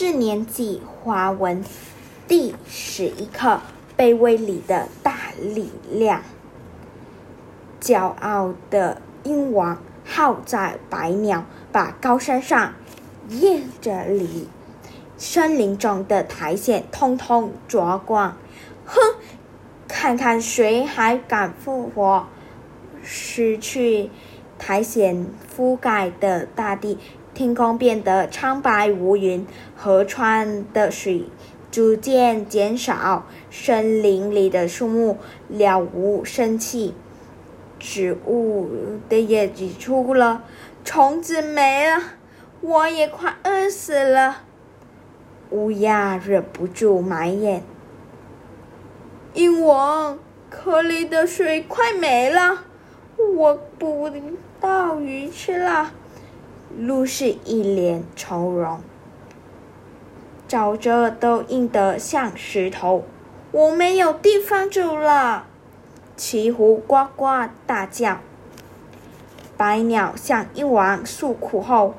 四年级华文第十一课：卑微里的大力量。骄傲的鹰王号载百鸟，把高山上叶着里森林中的苔藓通通啄光。哼，看看谁还敢复活！失去苔藓覆盖的大地。天空变得苍白无云，河川的水逐渐减少，森林里的树木了无生气，植物的叶子枯了，虫子没了，我也快饿死了。乌鸦忍不住埋怨：“鹰王，河里的水快没了，我捕到鱼吃了。”陆氏一脸愁容，沼泽都硬得像石头，我没有地方住了。鹈鹕呱呱大叫，百鸟向鹰王诉苦后，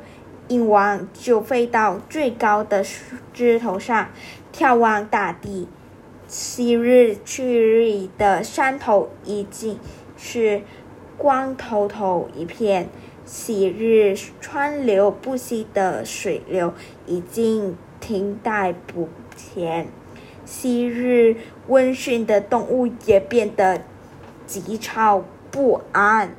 鹰王就飞到最高的枝头上，眺望大地。昔日去日的山头已经是光秃秃一片。昔日川流不息的水流已经停滞不前，昔日温驯的动物也变得急躁不安。